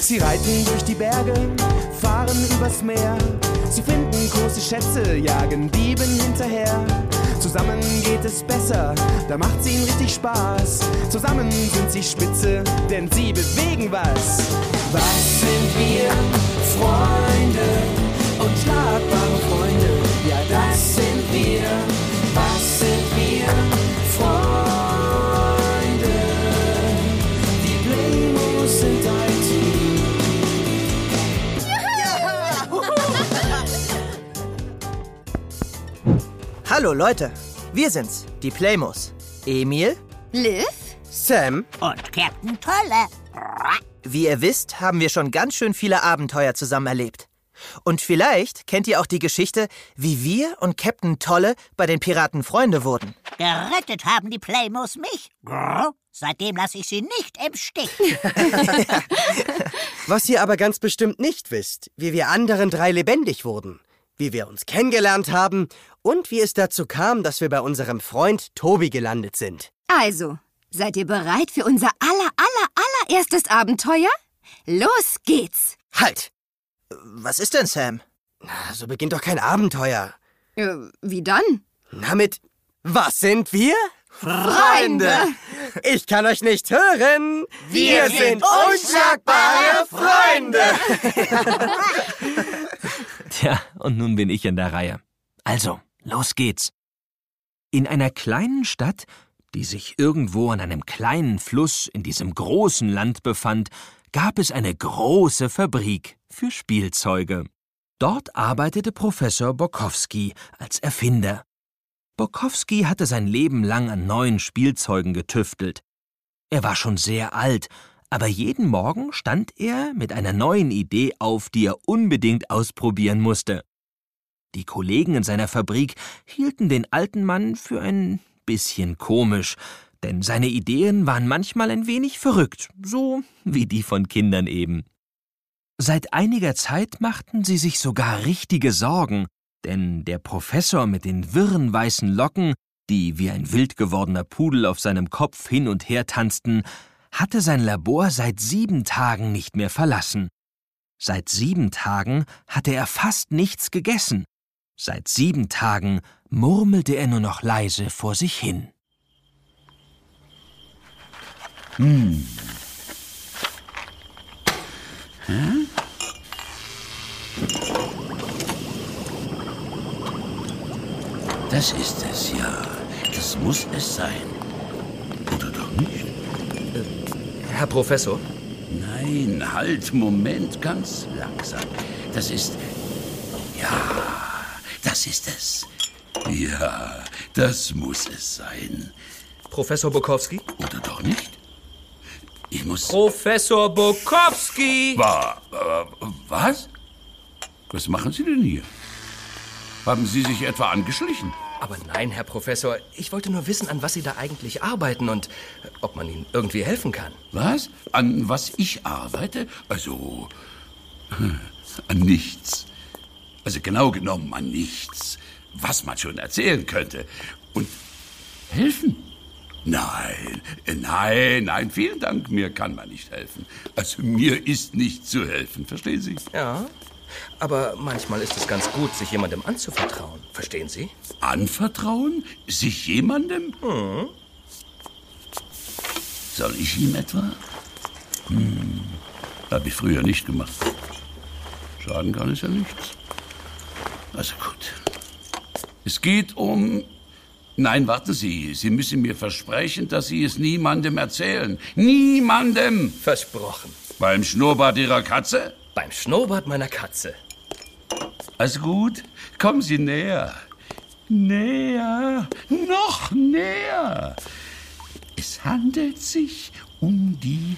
Sie reiten durch die Berge, fahren übers Meer. Sie finden große Schätze, jagen Dieben hinterher. Zusammen geht es besser, da macht's ihnen richtig Spaß. Zusammen sind sie spitze, denn sie bewegen was. Was sind wir? Freunde, unschlagbare Freunde. Hallo Leute, wir sind's, die Playmos. Emil, Liv? Sam. Und Captain Tolle. Wie ihr wisst, haben wir schon ganz schön viele Abenteuer zusammen erlebt. Und vielleicht kennt ihr auch die Geschichte, wie wir und Captain Tolle bei den Piraten Freunde wurden. Gerettet haben die Playmos mich. Seitdem lasse ich sie nicht im Stich. Was ihr aber ganz bestimmt nicht wisst, wie wir anderen drei lebendig wurden, wie wir uns kennengelernt haben und wie es dazu kam, dass wir bei unserem Freund Tobi gelandet sind. Also, seid ihr bereit für unser aller, aller, allererstes Abenteuer? Los geht's! Halt! Was ist denn, Sam? Na, So beginnt doch kein Abenteuer. Äh, wie dann? Na mit, was sind wir? Freunde! Ich kann euch nicht hören. Wir, sind unschlagbare Freunde. Tja, und nun bin ich in der Reihe. Also, los geht's. In einer kleinen Stadt, die sich irgendwo an einem kleinen Fluss in diesem großen Land befand, gab es eine große Fabrik für Spielzeuge. Dort arbeitete Professor Bokowski als Erfinder. Bokowski hatte sein Leben lang an neuen Spielzeugen getüftelt. Er war schon sehr alt, aber jeden Morgen stand er mit einer neuen Idee auf, die er unbedingt ausprobieren musste. Die Kollegen in seiner Fabrik hielten den alten Mann für ein bisschen komisch, denn seine Ideen waren manchmal ein wenig verrückt, so wie die von Kindern eben. Seit einiger Zeit machten sie sich sogar richtige Sorgen, denn der Professor mit den wirren weißen Locken, die wie ein wild gewordener Pudel auf seinem Kopf hin und her tanzten, hatte sein Labor seit sieben Tagen nicht mehr verlassen. Seit sieben Tagen hatte er fast nichts gegessen. Seit sieben Tagen murmelte er nur noch leise vor sich hin. Das ist es ja. Das muss es sein. Oder doch nicht? Herr Professor? Nein, halt, Moment, ganz langsam. Das ist. Ja, das ist es. Ja, das muss es sein. Professor Bukowski? Oder doch nicht? Ich muss. Professor Bukowski! Wa- was? Was machen Sie denn hier? Haben Sie sich etwa angeschlichen? Aber nein, Herr Professor, ich wollte nur wissen, an was Sie da eigentlich arbeiten und äh, ob man Ihnen irgendwie helfen kann. Was? An was ich arbeite? Also. an nichts. Also genau genommen an nichts. Was man schon erzählen könnte. Und helfen? Nein, äh, nein, nein, vielen Dank, mir kann man nicht helfen. Also mir ist nicht zu helfen, verstehen Sie? Ja, aber manchmal ist es ganz gut, sich jemandem anzuvertrauen. Verstehen Sie? Anvertrauen? Sich jemandem? Soll ich ihm etwa? Hm, habe ich früher nicht gemacht. Schaden kann es ja nichts. Also gut. Es geht um... Nein, warten Sie. Sie müssen mir versprechen, dass Sie es niemandem erzählen. Niemandem! Versprochen. Beim Schnurrbart Ihrer Katze? Beim Schnurrbart meiner Katze. Also gut, kommen Sie näher. Näher, noch näher. Es handelt sich um die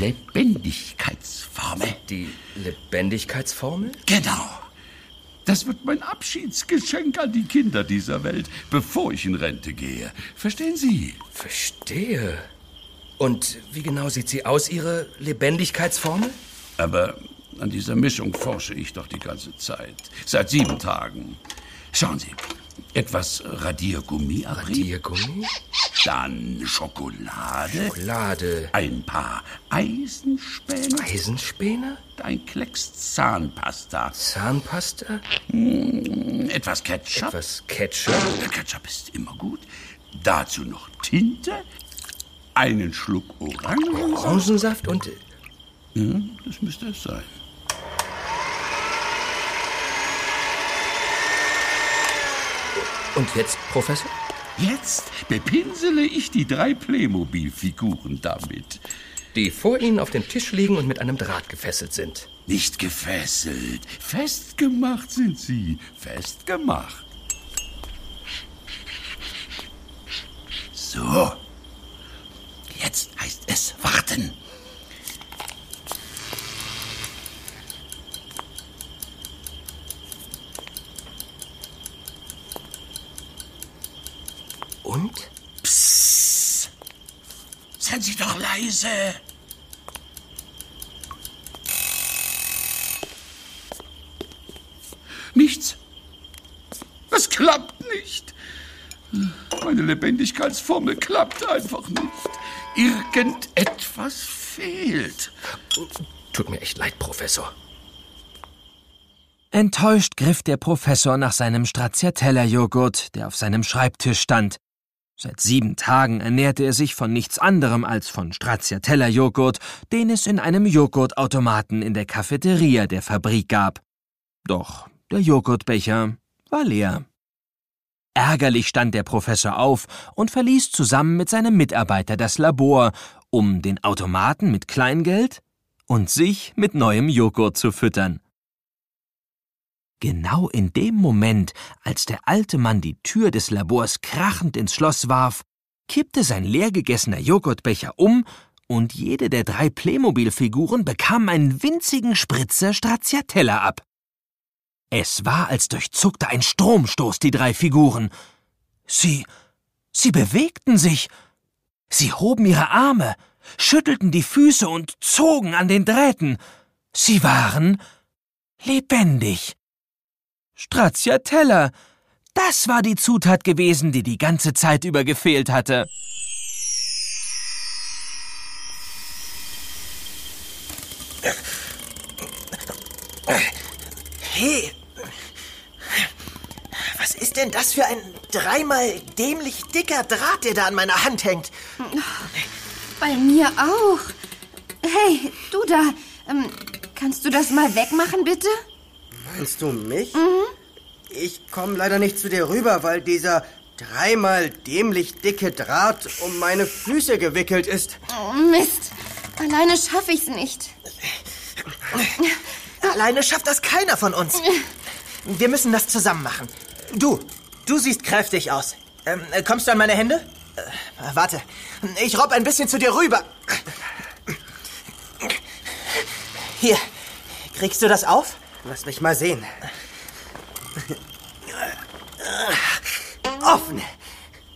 Lebendigkeitsformel. Die Lebendigkeitsformel? Genau. Das wird mein Abschiedsgeschenk an die Kinder dieser Welt, bevor ich in Rente gehe. Verstehen Sie? Verstehe. Und wie genau sieht sie aus, Ihre Lebendigkeitsformel? Aber an dieser Mischung forsche ich doch die ganze Zeit. Seit sieben Tagen. Schauen Sie, etwas Radiergummi abrieb. Radiergummi, Dann Schokolade. Schokolade, Ein paar Eisenspäne. Eisenspäne, Ein Klecks Zahnpasta. Zahnpasta, Etwas Ketchup. etwas Ketchup, Der Ketchup ist immer gut. Dazu noch Tinte. Einen Schluck Orangensaft. Orangensaft und Ja, das müsste es sein. und jetzt, Professor? Jetzt bepinsele ich die drei Playmobil-Figuren damit. Die vor Ihnen auf dem Tisch liegen und mit einem Draht gefesselt sind. Nicht gefesselt. Festgemacht sind sie. Festgemacht. So. Jetzt heißt es warten. Und? Seien Sie doch leise. Nichts. Es klappt nicht. Meine Lebendigkeitsformel klappt einfach nicht. Irgendetwas fehlt. Tut mir echt leid, Professor. Enttäuscht griff der Professor nach seinem Stracciatella-Joghurt, der auf seinem Schreibtisch stand. Seit sieben Tagen ernährte er sich von nichts anderem als von Stracciatella-Joghurt, den es in einem Joghurtautomaten in der Cafeteria der Fabrik gab. Doch der Joghurtbecher war leer. Ärgerlich stand der Professor auf und verließ zusammen mit seinem Mitarbeiter das Labor, um den Automaten mit Kleingeld und sich mit neuem Joghurt zu füttern. Genau in dem Moment, als der alte Mann die Tür des Labors krachend ins Schloss warf, kippte sein leergegessener Joghurtbecher um und jede der drei Playmobil-Figuren bekam einen winzigen Spritzer Stracciatella ab. Es war, als durchzuckte ein Stromstoß die drei Figuren. Sie, sie bewegten sich. Sie hoben ihre Arme, schüttelten die Füße und zogen an den Drähten. Sie waren lebendig. Stracciatella. Das war die Zutat gewesen, die die ganze Zeit über gefehlt hatte. Hey, was ist denn das für ein dreimal dämlich dicker Draht, der da an meiner Hand hängt? Bei mir auch. Hey, du da. Ähm, kannst du das mal wegmachen, bitte? Meinst du mich? Ich komme leider nicht zu dir rüber, weil dieser dreimal dämlich dicke Draht um meine Füße gewickelt ist. Oh, Mist. Alleine schaffe ich's nicht. Alleine schafft das keiner von uns. Wir müssen das zusammen machen. Du, du siehst kräftig aus. Ähm, äh, kommst du an meine Hände? Äh, warte, ich robb ein bisschen zu dir rüber. Hier, kriegst du das auf? Lass mich mal sehen. Offen.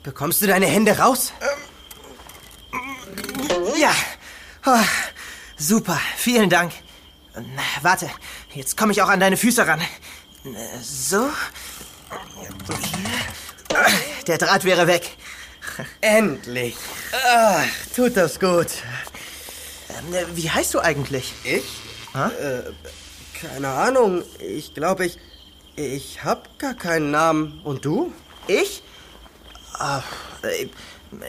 Bekommst du deine Hände raus? Ja. Oh, super, vielen Dank. Warte, jetzt komme ich auch an deine Füße ran. So. Der Draht wäre weg. Endlich. Ach, tut das gut. Wie heißt du eigentlich? Ich? Äh, keine Ahnung. Ich glaube, ich. Ich hab gar keinen Namen. Und du? Ich? Äh,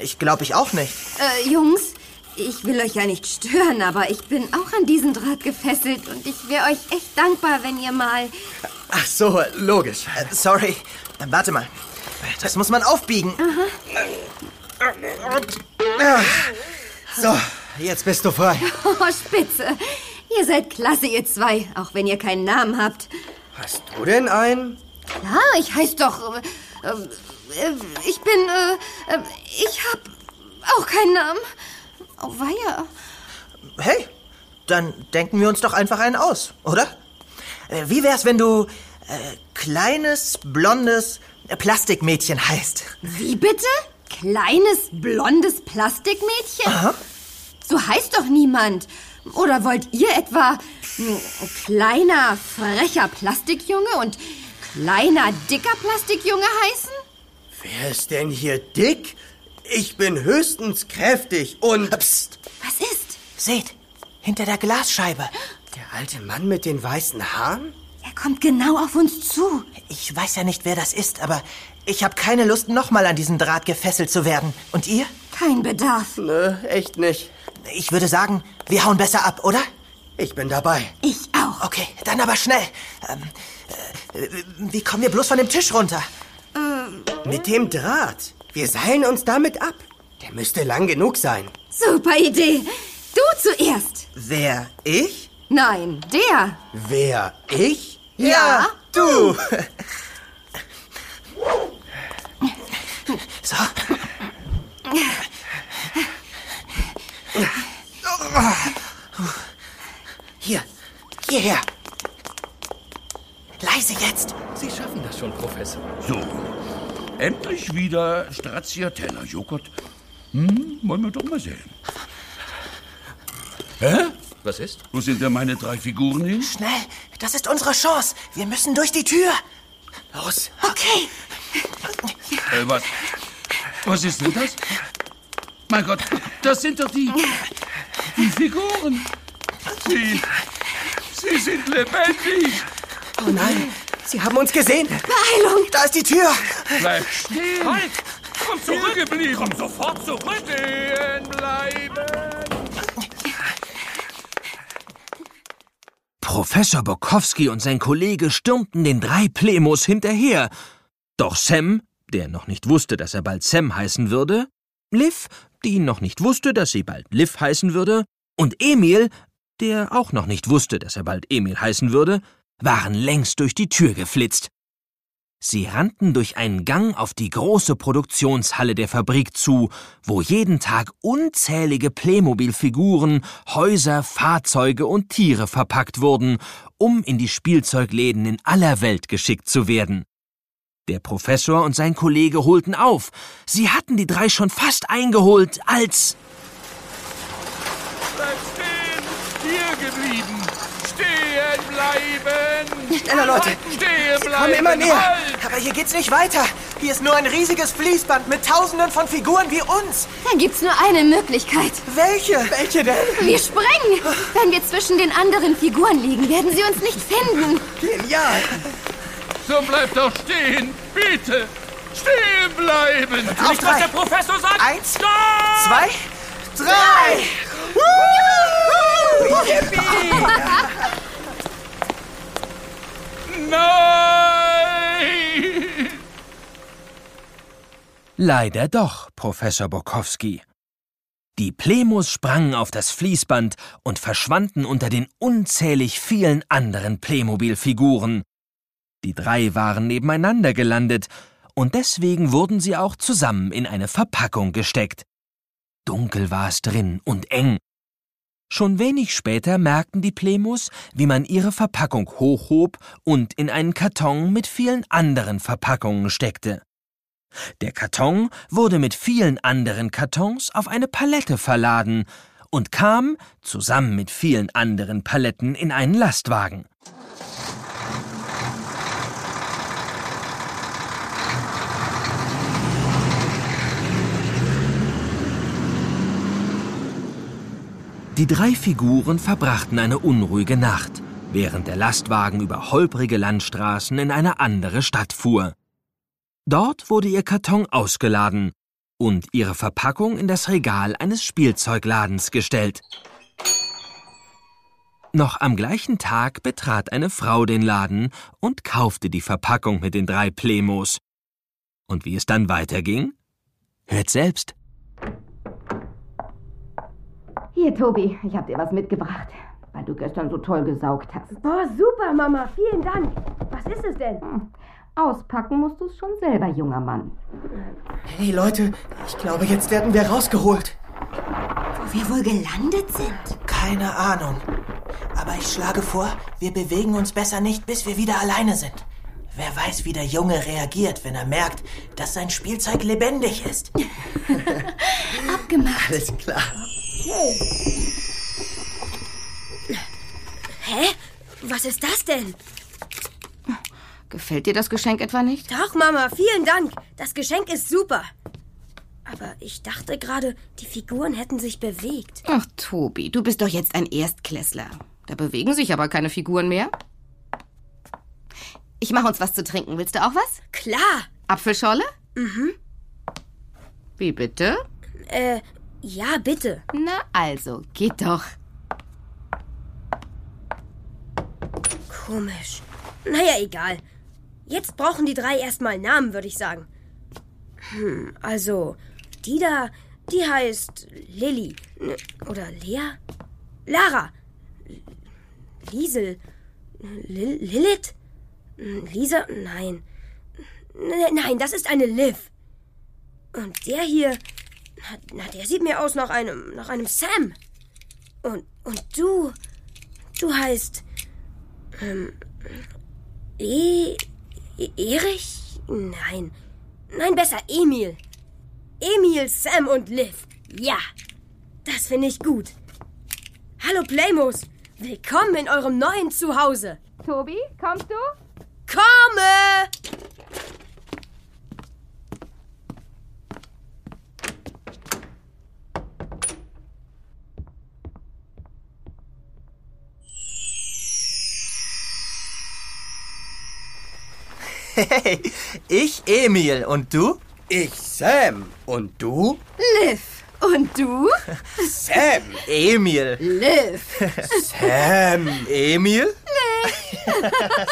Ich glaube ich auch nicht. Äh, Jungs, ich will euch ja nicht stören, aber ich bin auch an diesen Draht gefesselt und ich wäre euch echt dankbar, wenn ihr mal. Ach so, logisch. Äh, Sorry. Äh, Warte mal. Das muss man aufbiegen. So, jetzt bist du frei. Oh, spitze. Ihr seid klasse, ihr zwei, auch wenn ihr keinen Namen habt. Hast du denn einen? Klar, ich heiß doch. Äh, äh, ich bin. Äh, äh, ich hab auch keinen Namen. Oh, weia. Hey, dann denken wir uns doch einfach einen aus, oder? Äh, Wie wär's, wenn du äh, kleines, blondes Plastikmädchen heißt? Wie bitte? Kleines, blondes Plastikmädchen? So heißt doch niemand. Oder wollt ihr etwa ein kleiner, frecher Plastikjunge und kleiner, dicker Plastikjunge heißen? Wer ist denn hier dick? Ich bin höchstens kräftig und... Psst, Was ist? seht, hinter der Glasscheibe. Der alte Mann mit den weißen Haaren? Er kommt genau auf uns zu. Ich weiß ja nicht, wer das ist, aber ich habe keine Lust, nochmal an diesen Draht gefesselt zu werden. Und ihr? Kein Bedarf. Nö, echt nicht. Ich würde sagen, wir hauen besser ab, oder? Ich bin dabei. Ich auch. Okay, dann aber schnell. Ähm, äh, wie kommen wir bloß von dem Tisch runter? Mit dem Draht. Wir seilen uns damit ab. Der müsste lang genug sein. Super Idee. Du zuerst. Wer? Ich? Nein, der. Wer? Ich? Ja. Du! So. Hier, hierher. Leise jetzt. Sie schaffen das schon, Professor. So, endlich wieder Stracciatella Joghurt. Hm, wollen wir doch mal sehen. Hä? Was ist? Wo sind denn meine drei Figuren hin? Schnell, das ist unsere Chance. Wir müssen durch die Tür. Los! Okay. Äh, was? Was ist denn das? Mein Gott, das sind doch die. die Figuren. Sie. Sie sind lebendig. Oh nein, Sie haben uns gesehen. Beeilung. Da ist die Tür. Bleib stehen. Halt! Komm zurück! Komm sofort zurück! Stehen bleiben. Professor Bokowski und sein Kollege stürmten den drei Plemos hinterher. Doch Sam, der noch nicht wusste, dass er bald Sam heißen würde, Liv, die noch nicht wusste, dass sie bald Liv heißen würde, und Emil, der auch noch nicht wusste, dass er bald Emil heißen würde, waren längst durch die Tür geflitzt. Sie rannten durch einen Gang auf die große Produktionshalle der Fabrik zu, wo jeden Tag unzählige Playmobil-Figuren, Häuser, Fahrzeuge und Tiere verpackt wurden, um in die Spielzeugläden in aller Welt geschickt zu werden. Der Professor und sein Kollege holten auf. Sie hatten die drei schon fast eingeholt, als bleiben. Schneller, Leute. Stehen bleiben. Kommen immer näher. Halt. Aber hier geht's nicht weiter. Hier ist nur ein riesiges Fließband mit tausenden von Figuren wie uns. Dann gibt's nur eine Möglichkeit. Welche? Welche denn? Wir sprengen. Wenn wir zwischen den anderen Figuren liegen, werden sie uns nicht finden. Genial. So bleib doch stehen. Bitte. Stehen bleiben. Auf Nicht, was drei. der Professor sagt! Eins, Stopp! zwei, drei. Nein. Leider doch, Professor Bokowski. Die Plemos sprangen auf das Fließband und verschwanden unter den unzählig vielen anderen Playmobil-Figuren. Die drei waren nebeneinander gelandet, und deswegen wurden sie auch zusammen in eine Verpackung gesteckt. Dunkel war es drin und eng. Schon wenig später merkten die Plemos, wie man ihre Verpackung hochhob und in einen Karton mit vielen anderen Verpackungen steckte. Der Karton wurde mit vielen anderen Kartons auf eine Palette verladen und kam, zusammen mit vielen anderen Paletten, in einen Lastwagen. Die drei Figuren verbrachten eine unruhige Nacht, während der Lastwagen über holprige Landstraßen in eine andere Stadt fuhr. Dort wurde ihr Karton ausgeladen und ihre Verpackung in das Regal eines Spielzeugladens gestellt. Noch am gleichen Tag betrat eine Frau den Laden und kaufte die Verpackung mit den drei Plemos. Und wie es dann weiterging? Hört selbst. Hier, Tobi, ich hab dir was mitgebracht, weil du gestern so toll gesaugt hast. Boah, super, Mama. Vielen Dank. Was ist es denn? Auspacken musst du es schon selber, junger Mann. Hey Leute, ich glaube, jetzt werden wir rausgeholt. Wo wir wohl gelandet sind. Keine Ahnung. Aber ich schlage vor, wir bewegen uns besser nicht, bis wir wieder alleine sind. Wer weiß, wie der Junge reagiert, wenn er merkt, dass sein Spielzeug lebendig ist. Abgemacht. Alles klar. Hä? Was ist das denn? Gefällt dir das Geschenk etwa nicht? Doch, Mama, vielen Dank. Das Geschenk ist super. Aber ich dachte gerade, die Figuren hätten sich bewegt. Ach, Tobi, du bist doch jetzt ein Erstklässler. Da bewegen sich aber keine Figuren mehr. Ich mache uns was zu trinken. Willst du auch was? Klar. Apfelschorle? Mhm. Wie bitte? Äh, ja, bitte. Na also, geht doch. Komisch. Naja, egal. Jetzt brauchen die drei erstmal Namen, würde ich sagen. Hm, also, die da, die heißt Lilly. Ne, Oder Lea? Lara. Liesel. Lil Lilith? Lisa? Nein. Nein, das ist eine Liv. Und der hier, na, na, der sieht mir aus nach einem, nach einem Sam. Und, und du, du heißt, ähm, E, e Erich? Nein. Nein, besser Emil. Emil, Sam und Liv. Ja, das finde ich gut. Hallo Playmos. Willkommen in eurem neuen Zuhause. Tobi, kommst du? Komme! Hey, ich Emil und du? Ich Sam. Und du? Liv. Und du? Sam. Emil. Liv. Sam. Emil?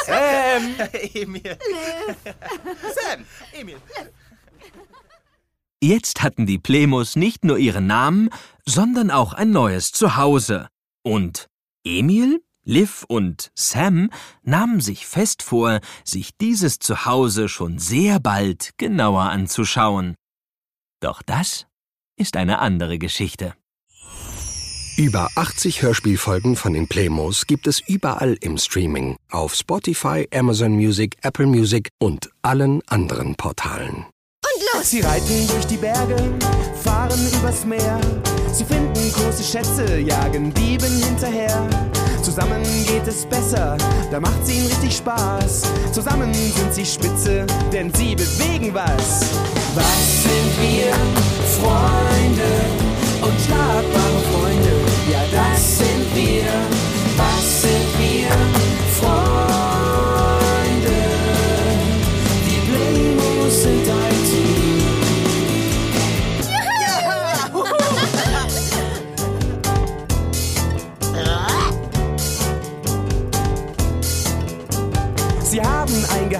Sam. Emil. Sam. Emil. Jetzt hatten die Plemos nicht nur ihren Namen, sondern auch ein neues Zuhause. Und Emil, Liv und Sam nahmen sich fest vor, sich dieses Zuhause schon sehr bald genauer anzuschauen. Doch das ist eine andere Geschichte. Über 80 Hörspielfolgen von den Playmos gibt es überall im Streaming, auf Spotify, Amazon Music, Apple Music und allen anderen Portalen. Und los! Sie reiten durch die Berge, fahren übers Meer. Sie finden große Schätze, jagen Dieben hinterher. Zusammen geht es besser, da macht's ihnen richtig Spaß. Zusammen sind sie spitze, denn sie bewegen was. Was sind wir? Freunde und schlagbare Freunde. Ja, das sind wir. Was sind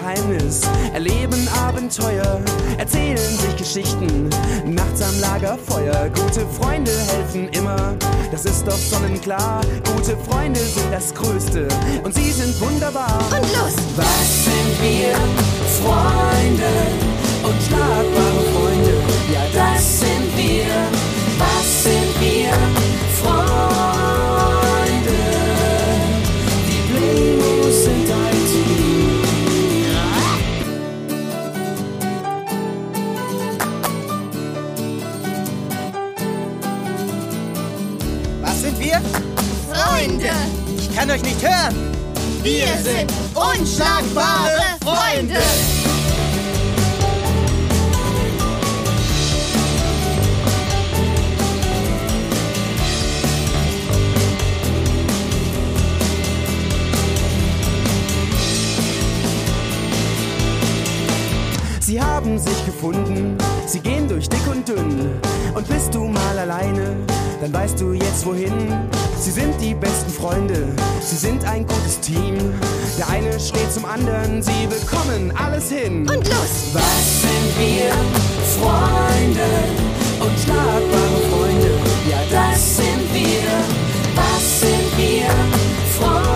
Geheimnis, erleben Abenteuer, erzählen sich Geschichten, nachts am Lagerfeuer. Gute Freunde helfen immer, das ist doch sonnenklar. Gute Freunde sind das Größte und sie sind wunderbar. Und los! Was sind wir? Freunde und schlagbare Freunde. Ja, das sind wir. Euch nicht hören. Wir sind unschlagbare Freunde. Haben sich gefunden, sie gehen durch dick und dünn. Und bist du mal alleine, dann weißt du jetzt wohin. Sie sind die besten Freunde, sie sind ein gutes Team. Der eine steht zum anderen, sie bekommen alles hin. Und los! Was sind wir? Freunde und schlagbare Freunde. Ja, das sind wir. Was sind wir? Freunde.